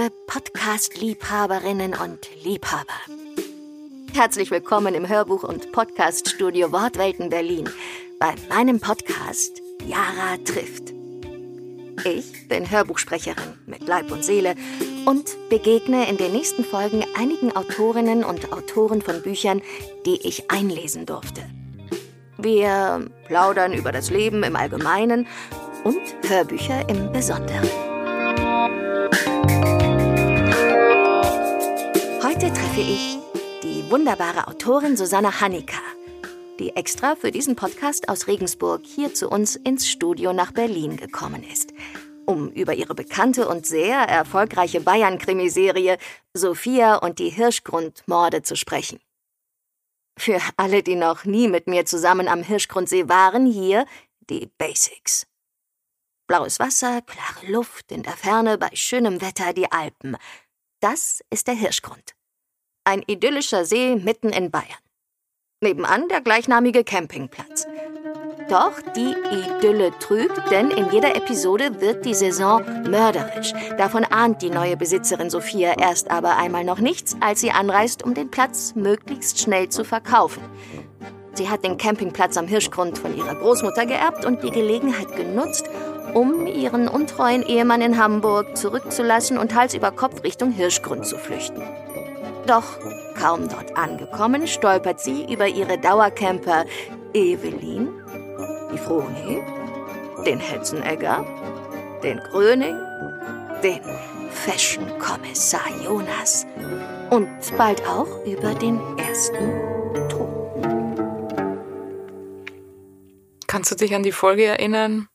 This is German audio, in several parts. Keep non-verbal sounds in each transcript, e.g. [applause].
liebe Podcast-Liebhaberinnen und Liebhaber. Herzlich willkommen im Hörbuch- und Podcaststudio Wortwelten Berlin bei meinem Podcast Yara trifft. Ich bin Hörbuchsprecherin mit Leib und Seele und begegne in den nächsten Folgen einigen Autorinnen und Autoren von Büchern, die ich einlesen durfte. Wir plaudern über das Leben im Allgemeinen und Hörbücher im Besonderen. Heute treffe ich die wunderbare Autorin Susanne Hanika, die extra für diesen Podcast aus Regensburg hier zu uns ins Studio nach Berlin gekommen ist, um über ihre bekannte und sehr erfolgreiche Bayern-Krimiserie Sophia und die Hirschgrundmorde zu sprechen. Für alle, die noch nie mit mir zusammen am Hirschgrundsee waren, hier die Basics. Blaues Wasser, klare Luft, in der Ferne bei schönem Wetter die Alpen. Das ist der Hirschgrund. Ein idyllischer See mitten in Bayern. Nebenan der gleichnamige Campingplatz. Doch die Idylle trügt, denn in jeder Episode wird die Saison mörderisch. Davon ahnt die neue Besitzerin Sophia erst aber einmal noch nichts, als sie anreist, um den Platz möglichst schnell zu verkaufen. Sie hat den Campingplatz am Hirschgrund von ihrer Großmutter geerbt und die Gelegenheit genutzt, um ihren untreuen Ehemann in Hamburg zurückzulassen und Hals über Kopf Richtung Hirschgrund zu flüchten. Doch kaum dort angekommen, stolpert sie über ihre Dauercamper Evelyn, die Froni, den Hetzenegger, den Gröning, den Fashion-Kommissar Jonas und bald auch über den ersten Tod. Kannst du dich an die Folge erinnern,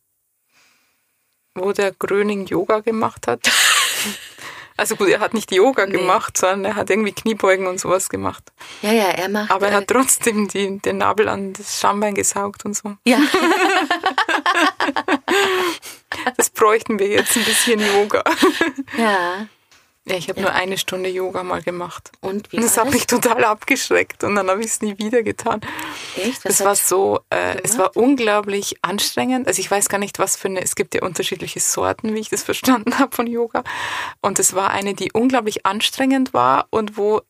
wo der Gröning Yoga gemacht hat? Also gut, er hat nicht Yoga nee. gemacht, sondern er hat irgendwie Kniebeugen und sowas gemacht. Ja, ja, er macht. Aber er hat trotzdem die, den Nabel an das Schambein gesaugt und so. Ja. [laughs] das bräuchten wir jetzt ein bisschen Yoga. Ja. Ja, ich habe ja. nur eine Stunde Yoga mal gemacht. Und wie und das hat mich total abgeschreckt und dann habe ich es nie wieder getan. Echt? Was es war so, äh, es war unglaublich anstrengend. Also ich weiß gar nicht, was für eine, es gibt ja unterschiedliche Sorten, wie ich das [laughs] verstanden habe von Yoga. Und es war eine, die unglaublich anstrengend war und wo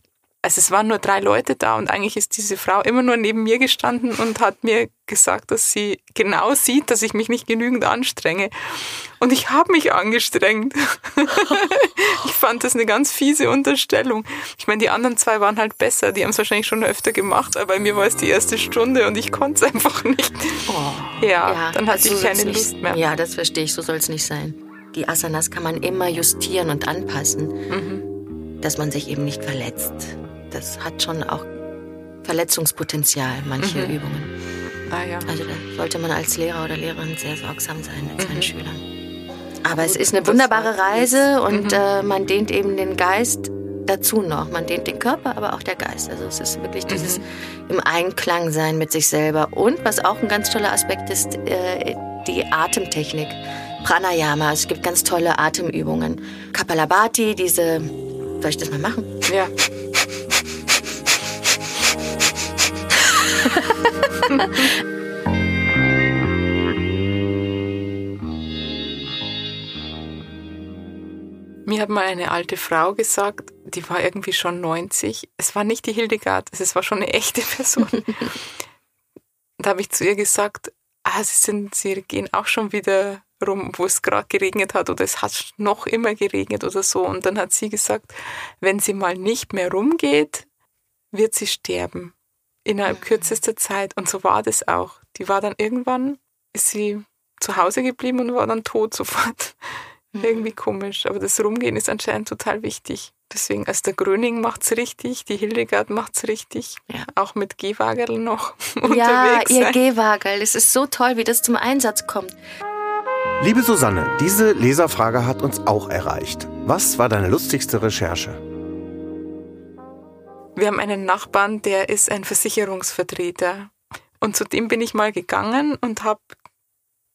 also es waren nur drei Leute da und eigentlich ist diese Frau immer nur neben mir gestanden und hat mir gesagt, dass sie genau sieht, dass ich mich nicht genügend anstrenge. Und ich habe mich angestrengt. [laughs] ich fand das eine ganz fiese Unterstellung. Ich meine, die anderen zwei waren halt besser, die haben es wahrscheinlich schon öfter gemacht, aber bei mir war es die erste Stunde und ich konnte es einfach nicht. Oh, ja, ja, dann hatte also ich keine Lust nicht, mehr. Ja, das verstehe ich, so soll es nicht sein. Die Asanas kann man immer justieren und anpassen, mhm. dass man sich eben nicht verletzt das hat schon auch Verletzungspotenzial, manche mhm. Übungen. Ah, ja. Also da sollte man als Lehrer oder Lehrerin sehr sorgsam sein mit seinen mhm. Schülern. Aber Gut, es ist eine wunderbare Reise und mhm. äh, man dehnt eben den Geist dazu noch. Man dehnt den Körper, aber auch der Geist. Also es ist wirklich dieses mhm. im Einklang sein mit sich selber. Und was auch ein ganz toller Aspekt ist, äh, die Atemtechnik. Pranayama, es gibt ganz tolle Atemübungen. Kapalabhati, diese, soll ich das mal machen? Ja. [laughs] [laughs] Mir hat mal eine alte Frau gesagt, die war irgendwie schon 90. Es war nicht die Hildegard, es war schon eine echte Person. [laughs] da habe ich zu ihr gesagt, ah, sie, sind, sie gehen auch schon wieder rum, wo es gerade geregnet hat oder es hat noch immer geregnet oder so. Und dann hat sie gesagt, wenn sie mal nicht mehr rumgeht, wird sie sterben innerhalb kürzester Zeit. Und so war das auch. Die war dann irgendwann, ist sie zu Hause geblieben und war dann tot sofort. [laughs] Mhm. Irgendwie komisch. Aber das Rumgehen ist anscheinend total wichtig. Deswegen, also der Gröning macht's richtig, die Hildegard macht's richtig. Ja. Auch mit Gehwagerl noch [laughs] ja, unterwegs. Ja, ihr Gehwagel. Es ist so toll, wie das zum Einsatz kommt. Liebe Susanne, diese Leserfrage hat uns auch erreicht. Was war deine lustigste Recherche? Wir haben einen Nachbarn, der ist ein Versicherungsvertreter. Und zu dem bin ich mal gegangen und habe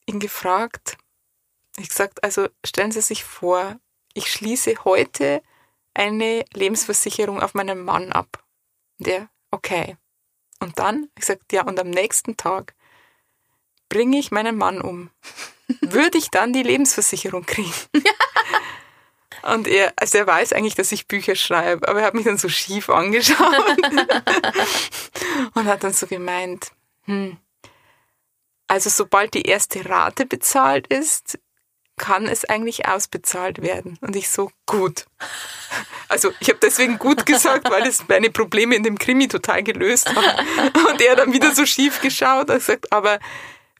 ihn gefragt, ich gesagt, also stellen Sie sich vor, ich schließe heute eine Lebensversicherung auf meinen Mann ab. Der, okay. Und dann, ich gesagt, ja, und am nächsten Tag bringe ich meinen Mann um. [laughs] Würde ich dann die Lebensversicherung kriegen? [laughs] Und er, also er weiß eigentlich, dass ich Bücher schreibe, aber er hat mich dann so schief angeschaut [laughs] und hat dann so gemeint, hm, also sobald die erste Rate bezahlt ist, kann es eigentlich ausbezahlt werden. Und ich so, gut. Also ich habe deswegen gut gesagt, weil es meine Probleme in dem Krimi total gelöst hat. Und er dann wieder so schief geschaut und gesagt, aber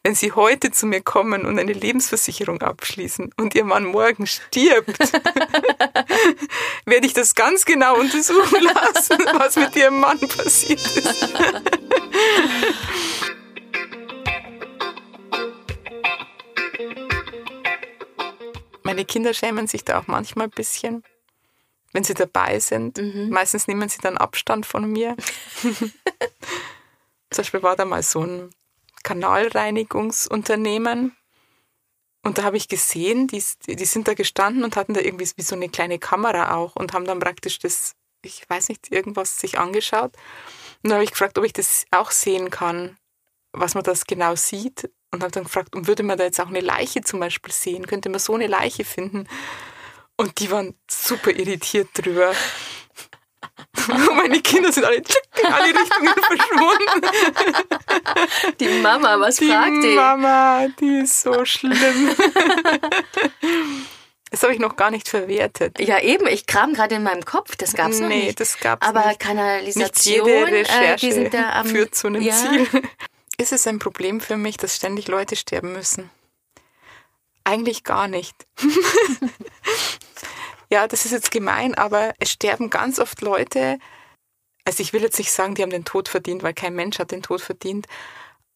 wenn Sie heute zu mir kommen und eine Lebensversicherung abschließen und Ihr Mann morgen stirbt, [laughs] werde ich das ganz genau untersuchen lassen, was mit Ihrem Mann passiert ist. [laughs] Meine Kinder schämen sich da auch manchmal ein bisschen, wenn sie dabei sind. Mhm. Meistens nehmen sie dann Abstand von mir. [laughs] Zum Beispiel war da mal so ein Kanalreinigungsunternehmen. Und da habe ich gesehen, die, die sind da gestanden und hatten da irgendwie wie so eine kleine Kamera auch und haben dann praktisch das, ich weiß nicht, irgendwas sich angeschaut. Und dann habe ich gefragt, ob ich das auch sehen kann, was man das genau sieht und habe dann gefragt, und würde man da jetzt auch eine Leiche zum Beispiel sehen? Könnte man so eine Leiche finden? Und die waren super irritiert drüber. [laughs] Meine Kinder sind alle in alle Richtungen [laughs] verschwunden. Die Mama, was die fragt die? Die Mama, die ist so schlimm. [laughs] Das habe ich noch gar nicht verwertet. Ja, eben. Ich kram gerade in meinem Kopf. Das gab es nee, noch nicht. Nee, das gab es nicht. Aber Kanalisation, nicht jede Recherche äh, die sind da am, führt zu einem ja. Ziel. Ist es ein Problem für mich, dass ständig Leute sterben müssen? Eigentlich gar nicht. Ja, das ist jetzt gemein, aber es sterben ganz oft Leute. Also ich will jetzt nicht sagen, die haben den Tod verdient, weil kein Mensch hat den Tod verdient.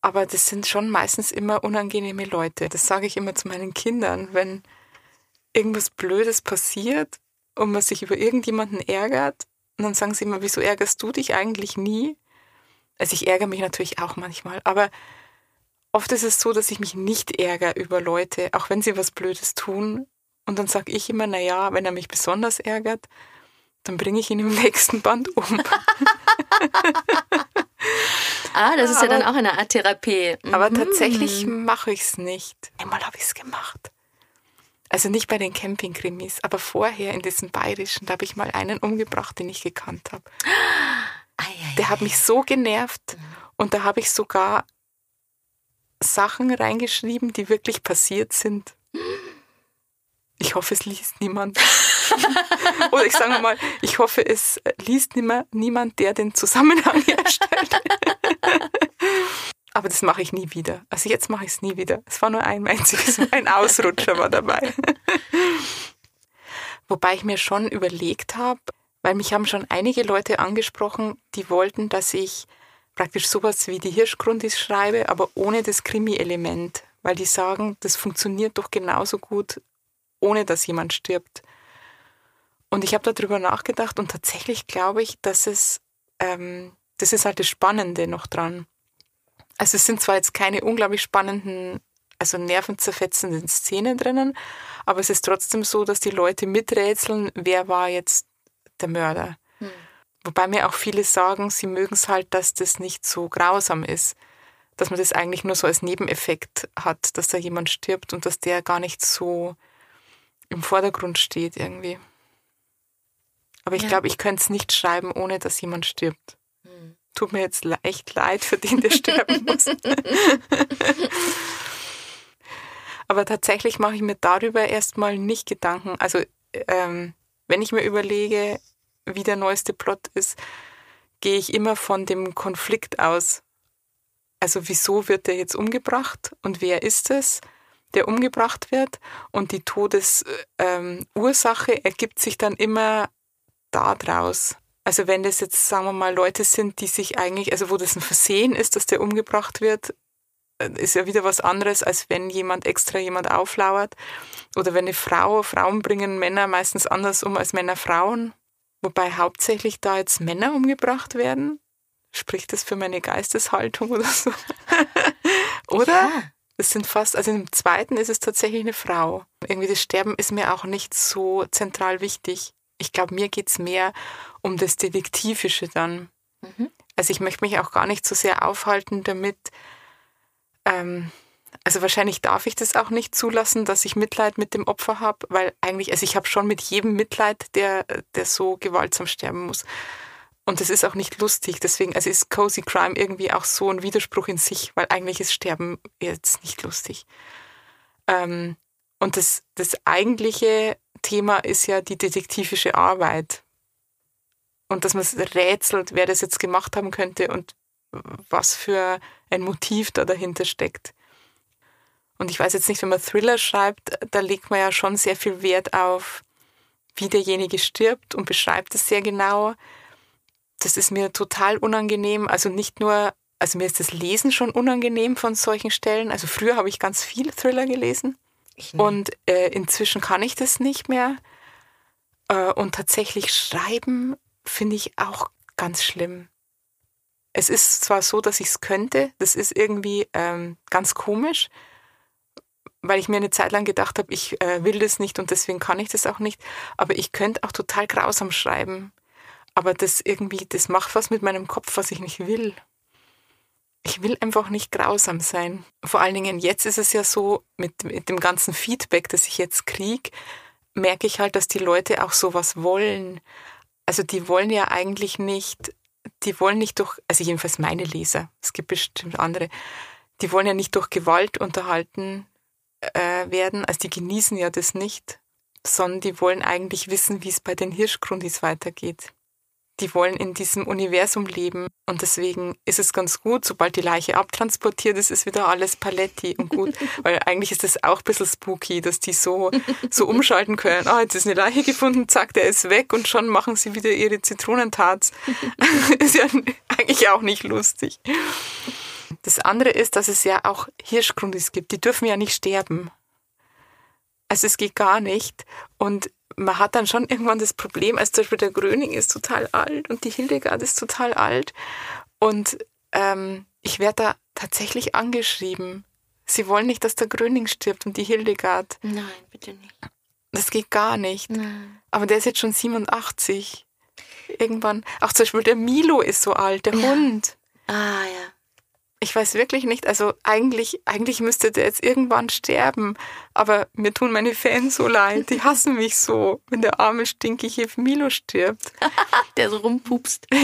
Aber das sind schon meistens immer unangenehme Leute. Das sage ich immer zu meinen Kindern, wenn irgendwas Blödes passiert und man sich über irgendjemanden ärgert. Und dann sagen sie immer, wieso ärgerst du dich eigentlich nie? Also ich ärgere mich natürlich auch manchmal, aber oft ist es so, dass ich mich nicht ärgere über Leute, auch wenn sie was Blödes tun. Und dann sage ich immer, na ja, wenn er mich besonders ärgert, dann bringe ich ihn im [laughs] nächsten Band um. [laughs] ah, das ist aber, ja dann auch eine Art Therapie. Mhm. Aber tatsächlich mache ich es nicht. Einmal habe ich es gemacht. Also nicht bei den Campingkrimis, aber vorher in diesem bayerischen, da habe ich mal einen umgebracht, den ich gekannt habe. [gasps] Der hat mich so genervt und da habe ich sogar Sachen reingeschrieben, die wirklich passiert sind. [gasps] Ich hoffe, es liest niemand. [laughs] Oder ich sage mal, ich hoffe, es liest niemand, der den Zusammenhang [laughs] herstellt. Aber das mache ich nie wieder. Also jetzt mache ich es nie wieder. Es war nur ein einziges, ein Ausrutscher war dabei. [laughs] Wobei ich mir schon überlegt habe, weil mich haben schon einige Leute angesprochen, die wollten, dass ich praktisch sowas wie die Hirschgrundis schreibe, aber ohne das Krimi-Element, weil die sagen, das funktioniert doch genauso gut, ohne dass jemand stirbt. Und ich habe darüber nachgedacht und tatsächlich glaube ich, dass es, ähm, das ist halt das Spannende noch dran. Also es sind zwar jetzt keine unglaublich spannenden, also nervenzerfetzenden Szenen drinnen, aber es ist trotzdem so, dass die Leute miträtseln, wer war jetzt der Mörder. Hm. Wobei mir auch viele sagen, sie mögen es halt, dass das nicht so grausam ist. Dass man das eigentlich nur so als Nebeneffekt hat, dass da jemand stirbt und dass der gar nicht so im Vordergrund steht irgendwie. Aber ich ja. glaube, ich könnte es nicht schreiben, ohne dass jemand stirbt. Hm. Tut mir jetzt echt leid für den, der [laughs] sterben muss. [laughs] Aber tatsächlich mache ich mir darüber erstmal nicht Gedanken. Also ähm, wenn ich mir überlege, wie der neueste Plot ist, gehe ich immer von dem Konflikt aus. Also wieso wird der jetzt umgebracht und wer ist es, der umgebracht wird? Und die Todesursache ähm, ergibt sich dann immer daraus. Also wenn das jetzt, sagen wir mal, Leute sind, die sich eigentlich, also wo das ein Versehen ist, dass der umgebracht wird, äh, ist ja wieder was anderes, als wenn jemand extra jemand auflauert. Oder wenn eine Frau, Frauen bringen Männer meistens anders um als Männer Frauen. Wobei hauptsächlich da jetzt Männer umgebracht werden. Spricht das für meine Geisteshaltung oder so? [laughs] oder? Ja. Das sind fast, also im zweiten ist es tatsächlich eine Frau. Irgendwie das Sterben ist mir auch nicht so zentral wichtig. Ich glaube, mir geht es mehr um das Detektivische dann. Mhm. Also ich möchte mich auch gar nicht so sehr aufhalten damit, ähm, Also wahrscheinlich darf ich das auch nicht zulassen, dass ich Mitleid mit dem Opfer habe, weil eigentlich, also ich habe schon mit jedem Mitleid, der, der so gewaltsam sterben muss. Und das ist auch nicht lustig. Deswegen, also ist Cozy Crime irgendwie auch so ein Widerspruch in sich, weil eigentlich ist Sterben jetzt nicht lustig. Ähm, und das, das eigentliche Thema ist ja die detektivische Arbeit. Und dass man rätselt, wer das jetzt gemacht haben könnte und was für ein Motiv da dahinter steckt. Und ich weiß jetzt nicht, wenn man Thriller schreibt, da legt man ja schon sehr viel Wert auf, wie derjenige stirbt und beschreibt es sehr genau. Das ist mir total unangenehm. Also nicht nur, also mir ist das Lesen schon unangenehm von solchen Stellen. Also früher habe ich ganz viel Thriller gelesen und äh, inzwischen kann ich das nicht mehr. Äh, und tatsächlich schreiben finde ich auch ganz schlimm. Es ist zwar so, dass ich es könnte, das ist irgendwie ähm, ganz komisch, weil ich mir eine Zeit lang gedacht habe, ich äh, will das nicht und deswegen kann ich das auch nicht. Aber ich könnte auch total grausam schreiben. Aber das irgendwie, das macht was mit meinem Kopf, was ich nicht will. Ich will einfach nicht grausam sein. Vor allen Dingen jetzt ist es ja so, mit, mit dem ganzen Feedback, das ich jetzt kriege, merke ich halt, dass die Leute auch sowas wollen. Also die wollen ja eigentlich nicht, die wollen nicht durch, also jedenfalls meine Leser, es gibt bestimmt andere, die wollen ja nicht durch Gewalt unterhalten äh, werden, also die genießen ja das nicht, sondern die wollen eigentlich wissen, wie es bei den Hirschgrundis weitergeht. Die wollen in diesem Universum leben und deswegen ist es ganz gut, sobald die Leiche abtransportiert ist, ist wieder alles Paletti und gut, [laughs] weil eigentlich ist das auch ein bisschen spooky, dass die so, so umschalten können. Ah, oh, jetzt ist eine Leiche gefunden, zack, der ist weg und schon machen sie wieder ihre Zitronentarts. [laughs] ist ja eigentlich auch nicht lustig. Das andere ist, dass es ja auch Hirschgrundis gibt. Die dürfen ja nicht sterben. Also es geht gar nicht. Und man hat dann schon irgendwann das Problem, als zum Beispiel der Gröning ist total alt und die Hildegard ist total alt. Und ähm, ich werde da tatsächlich angeschrieben. Sie wollen nicht, dass der Gröning stirbt und die Hildegard. Nein, bitte nicht. Das geht gar nicht. Nein. Aber der ist jetzt schon 87. Irgendwann. Auch zum Beispiel der Milo ist so alt, der ja. Hund. Ah, ja. Ich weiß wirklich nicht. Also eigentlich, eigentlich müsste der jetzt irgendwann sterben. Aber mir tun meine Fans so leid. Die [laughs] hassen mich so, wenn der arme, stinkige Milo stirbt. [laughs] der so rumpupst. [laughs]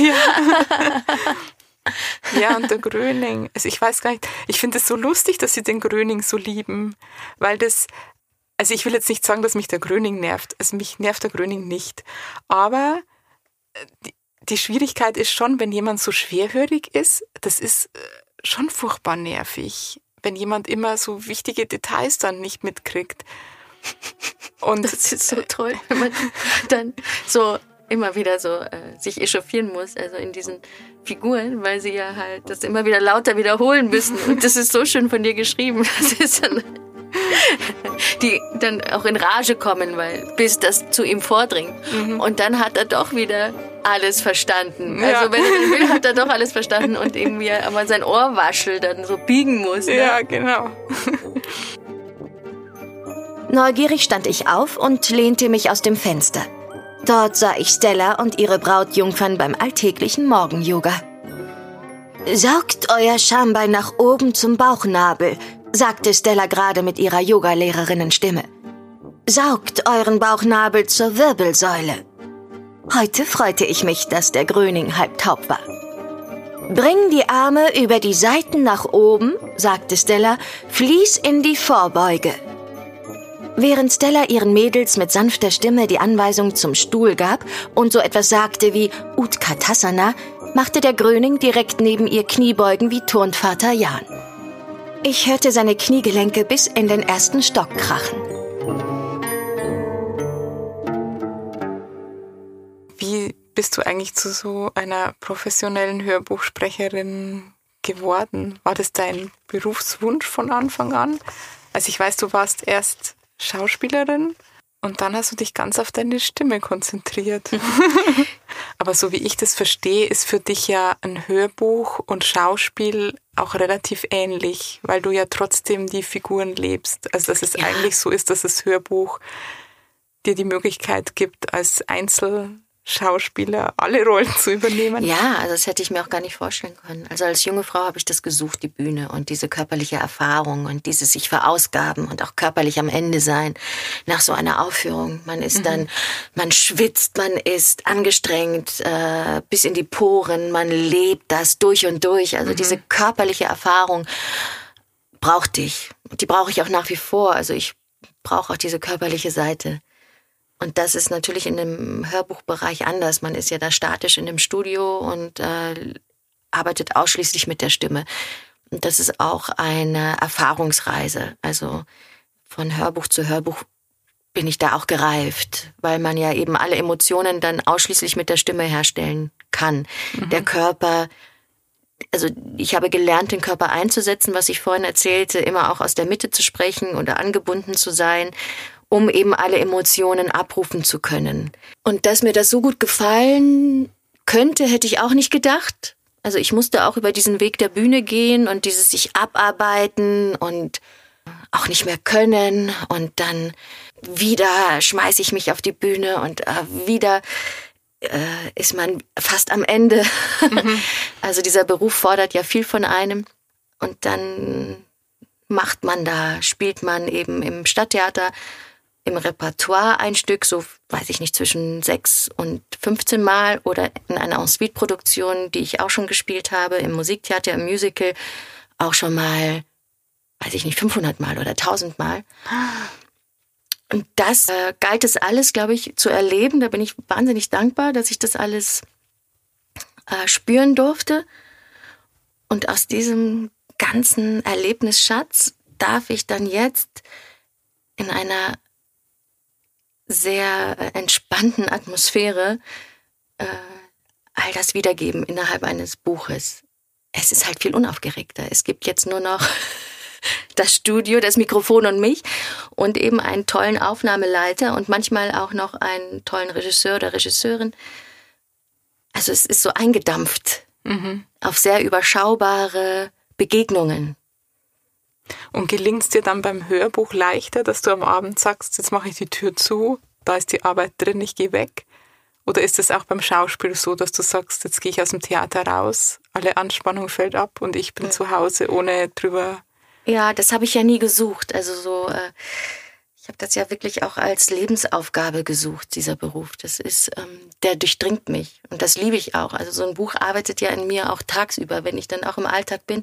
Ja. ja, und der Gröning. Also ich weiß gar nicht. Ich finde es so lustig, dass sie den Gröning so lieben. Weil das, also ich will jetzt nicht sagen, dass mich der Gröning nervt. Also mich nervt der Gröning nicht. Aber äh, die, die Schwierigkeit ist schon, wenn jemand so schwerhörig ist, das ist äh, schon furchtbar nervig, wenn jemand immer so wichtige Details dann nicht mitkriegt. Und das ist so toll, wenn man dann so immer wieder so äh, sich echauffieren muss, also in diesen Figuren, weil sie ja halt das immer wieder lauter wiederholen müssen. Und das ist so schön von dir geschrieben. Das ist dann, die dann auch in Rage kommen, weil bis das zu ihm vordringt. Mhm. Und dann hat er doch wieder alles verstanden. Ja. Also wenn er will, hat er doch alles verstanden und irgendwie aber sein Ohrwaschel dann so biegen muss. Ne? Ja, genau. Neugierig stand ich auf und lehnte mich aus dem Fenster. Dort sah ich Stella und ihre Brautjungfern beim alltäglichen Morgen-Yoga. Saugt euer Schambein nach oben zum Bauchnabel, sagte Stella gerade mit ihrer Yogalehrerinnenstimme. Saugt euren Bauchnabel zur Wirbelsäule. Heute freute ich mich, dass der Gröning halb taub war. Bring die Arme über die Seiten nach oben, sagte Stella, fließ in die Vorbeuge. Während Stella ihren Mädels mit sanfter Stimme die Anweisung zum Stuhl gab und so etwas sagte wie Utkatasana, machte der Gröning direkt neben ihr Kniebeugen wie Turnvater Jan. Ich hörte seine Kniegelenke bis in den ersten Stock krachen. Wie bist du eigentlich zu so einer professionellen Hörbuchsprecherin geworden? War das dein Berufswunsch von Anfang an? Also ich weiß, du warst erst Schauspielerin und dann hast du dich ganz auf deine Stimme konzentriert. [laughs] Aber so wie ich das verstehe, ist für dich ja ein Hörbuch und Schauspiel auch relativ ähnlich, weil du ja trotzdem die Figuren lebst. Also dass es ja. eigentlich so ist, dass das Hörbuch dir die Möglichkeit gibt, als Einzel Schauspieler alle Rollen zu übernehmen. Ja, also das hätte ich mir auch gar nicht vorstellen können. Also als junge Frau habe ich das gesucht, die Bühne und diese körperliche Erfahrung und dieses sich verausgaben und auch körperlich am Ende sein nach so einer Aufführung. Man ist mhm. dann, man schwitzt, man ist angestrengt äh, bis in die Poren, man lebt das durch und durch. Also mhm. diese körperliche Erfahrung brauchte ich. Die brauche ich auch nach wie vor. Also ich brauche auch diese körperliche Seite. Und das ist natürlich in dem Hörbuchbereich anders. Man ist ja da statisch in dem Studio und äh, arbeitet ausschließlich mit der Stimme. Und das ist auch eine Erfahrungsreise. Also von Hörbuch zu Hörbuch bin ich da auch gereift, weil man ja eben alle Emotionen dann ausschließlich mit der Stimme herstellen kann. Mhm. Der Körper, also ich habe gelernt, den Körper einzusetzen, was ich vorhin erzählte, immer auch aus der Mitte zu sprechen oder angebunden zu sein um eben alle Emotionen abrufen zu können. Und dass mir das so gut gefallen könnte, hätte ich auch nicht gedacht. Also ich musste auch über diesen Weg der Bühne gehen und dieses sich abarbeiten und auch nicht mehr können und dann wieder schmeiße ich mich auf die Bühne und äh, wieder äh, ist man fast am Ende. Mhm. [laughs] Also dieser Beruf fordert ja viel von einem und dann macht man da, spielt man eben im Stadttheater im Repertoire ein Stück, so weiß ich nicht, zwischen sechs und 15 Mal oder in einer Ensuite-Produktion, die ich auch schon gespielt habe, im Musiktheater, im Musical, auch schon mal, weiß ich nicht, 500 Mal oder 1000 Mal. Und das äh, galt es alles, glaube ich, zu erleben. Da bin ich wahnsinnig dankbar, dass ich das alles äh, spüren durfte. Und aus diesem ganzen Erlebnisschatz darf ich dann jetzt in einer sehr äh, entspannten Atmosphäre äh, all das wiedergeben innerhalb eines Buches. Es ist halt viel unaufgeregter. Es gibt jetzt nur noch [laughs] das Studio, das Mikrofon und mich und eben einen tollen Aufnahmeleiter und manchmal auch noch einen tollen Regisseur oder Regisseurin. Also es ist so eingedampft mhm. auf sehr überschaubare Begegnungen. Und gelingt es dir dann beim Hörbuch leichter, dass du am Abend sagst, jetzt mache ich die Tür zu, da ist die Arbeit drin, ich gehe weg? Oder ist es auch beim Schauspiel so, dass du sagst, jetzt gehe ich aus dem Theater raus, alle Anspannung fällt ab und ich bin ja. zu Hause, ohne drüber. Ja, das habe ich ja nie gesucht. Also so, äh, ich habe das ja wirklich auch als Lebensaufgabe gesucht, dieser Beruf. Das ist, ähm, der durchdringt mich und das liebe ich auch. Also so ein Buch arbeitet ja in mir auch tagsüber, wenn ich dann auch im Alltag bin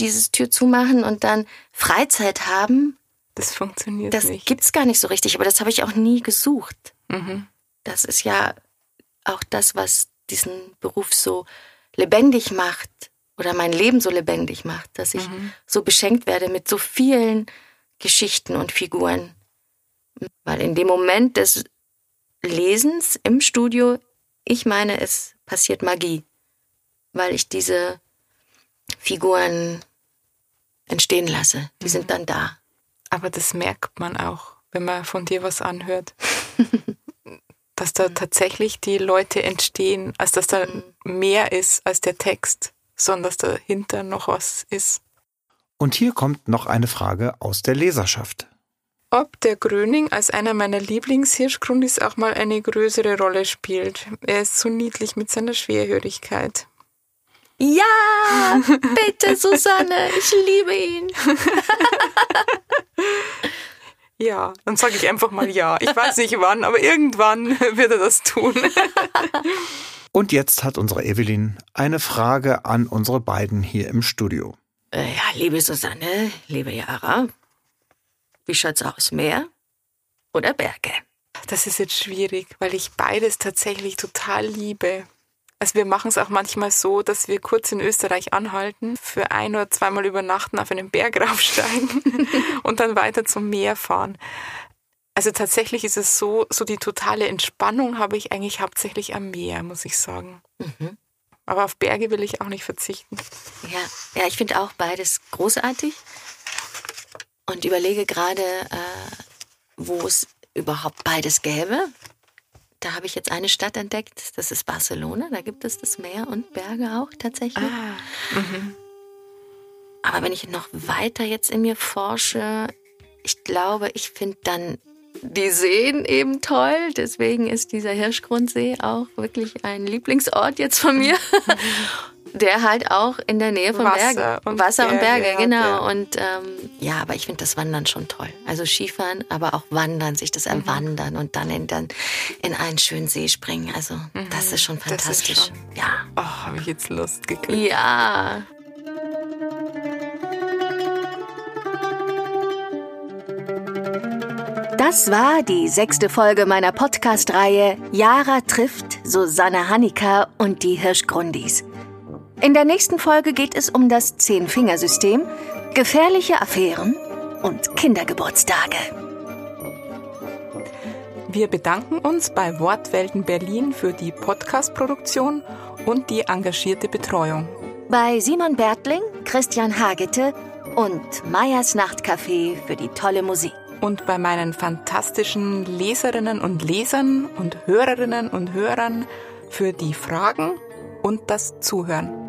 dieses Tür zumachen und dann Freizeit haben. Das funktioniert das nicht. Das gibt's gar nicht so richtig, aber das habe ich auch nie gesucht. Mhm. Das ist ja auch das, was diesen Beruf so lebendig macht oder mein Leben so lebendig macht, dass ich mhm. so beschenkt werde mit so vielen Geschichten und Figuren. Weil in dem Moment des Lesens im Studio, ich meine, es passiert Magie, weil ich diese Figuren entstehen lasse. Die mhm. sind dann da. Aber das merkt man auch, wenn man von dir was anhört. [laughs] dass da tatsächlich die Leute entstehen, als dass da mhm. mehr ist als der Text, sondern dass dahinter noch was ist. Und hier kommt noch eine Frage aus der Leserschaft. Ob der Gröning als einer meiner Lieblingshirschgrundis auch mal eine größere Rolle spielt. Er ist so niedlich mit seiner Schwerhörigkeit. Ja, bitte, Susanne, ich liebe ihn. [laughs] ja, dann sage ich einfach mal ja. Ich weiß nicht wann, aber irgendwann [laughs] wird er das tun. [laughs] Und jetzt hat unsere Evelyn eine Frage an unsere beiden hier im Studio. Äh, ja, liebe Susanne, liebe Jara, wie schaut's aus? Meer oder Berge? Das ist jetzt schwierig, weil ich beides tatsächlich total liebe. Also wir machen es auch manchmal so, dass wir kurz in Österreich anhalten, für ein oder zweimal übernachten, auf einen Berg [laughs] raufsteigen [laughs] und dann weiter zum Meer fahren. Also tatsächlich ist es so, so die totale Entspannung habe ich eigentlich hauptsächlich am Meer, muss ich sagen. Mhm. Aber auf Berge will ich auch nicht verzichten. Ja, ja ich finde auch beides großartig und überlege gerade, äh, wo es überhaupt beides gäbe. Da habe ich jetzt eine Stadt entdeckt, das ist Barcelona. Da gibt es das Meer und Berge auch tatsächlich. Ah, mhm. Aber wenn ich noch weiter jetzt in mir forsche, ich glaube, ich finde dann die Seen eben toll. Deswegen ist dieser Hirschgrundsee auch wirklich ein Lieblingsort jetzt von mir. [laughs] Der halt auch in der Nähe von Wasser Bergen. und Wasser und Berge genau. ja. Und ähm, ja, aber ich finde das Wandern schon toll. Also Skifahren, aber auch Wandern, sich Mhm. das erwandern und dann in, dann in einen schönen See springen. Also das ist schon Mhm. Das ist fantastisch. schon- Ja. Oh, habe ich jetzt Lust gekriegt. Ja. Das war die sechste Folge meiner Podcast-Reihe Jara trifft Susanne Hanika und die Hirschgrundis. In der nächsten Folge geht es um das Zehn-Fingersystem, gefährliche Affären und Kindergeburtstage. Wir bedanken uns bei Wortwelten Berlin für die Podcast-Produktion und die engagierte Betreuung. Bei Simon Bertling, Christian Hagete und Meyers Nachtcafé für die tolle Musik. Und bei meinen fantastischen Leserinnen und Lesern und Hörerinnen und Hörern für die Fragen und das Zuhören.